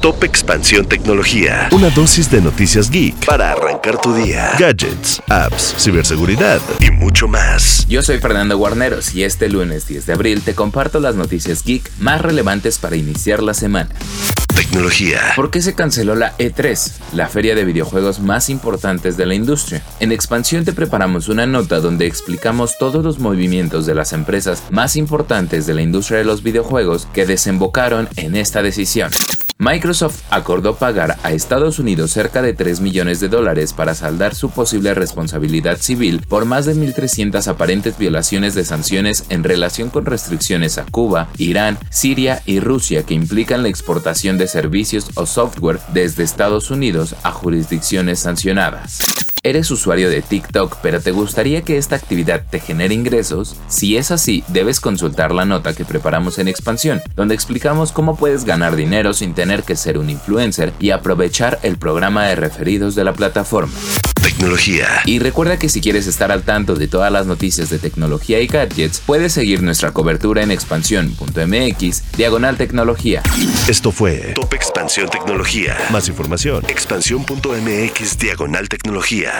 Top Expansión Tecnología. Una dosis de noticias geek para arrancar tu día. Gadgets, apps, ciberseguridad y mucho más. Yo soy Fernando Guarneros y este lunes 10 de abril te comparto las noticias geek más relevantes para iniciar la semana. Tecnología. ¿Por qué se canceló la E3, la feria de videojuegos más importantes de la industria? En Expansión te preparamos una nota donde explicamos todos los movimientos de las empresas más importantes de la industria de los videojuegos que desembocaron en esta decisión. Microsoft acordó pagar a Estados Unidos cerca de 3 millones de dólares para saldar su posible responsabilidad civil por más de 1.300 aparentes violaciones de sanciones en relación con restricciones a Cuba, Irán, Siria y Rusia que implican la exportación de servicios o software desde Estados Unidos a jurisdicciones sancionadas. ¿Eres usuario de TikTok pero te gustaría que esta actividad te genere ingresos? Si es así, debes consultar la nota que preparamos en expansión, donde explicamos cómo puedes ganar dinero sin tener que ser un influencer y aprovechar el programa de referidos de la plataforma. Tecnología. Y recuerda que si quieres estar al tanto de todas las noticias de tecnología y gadgets, puedes seguir nuestra cobertura en expansión.mx, diagonal tecnología. Esto fue Top Expansión Tecnología. Más información, expansión.mx, diagonal tecnología.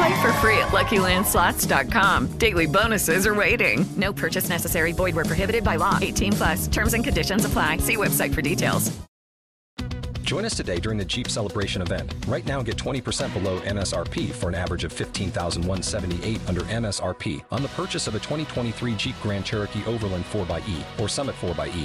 Play for free at LuckyLandSlots.com. Daily bonuses are waiting. No purchase necessary. Void were prohibited by law. 18 plus. Terms and conditions apply. See website for details. Join us today during the Jeep Celebration event. Right now, get 20% below MSRP for an average of 15178 under MSRP on the purchase of a 2023 Jeep Grand Cherokee Overland 4xE or Summit 4xE.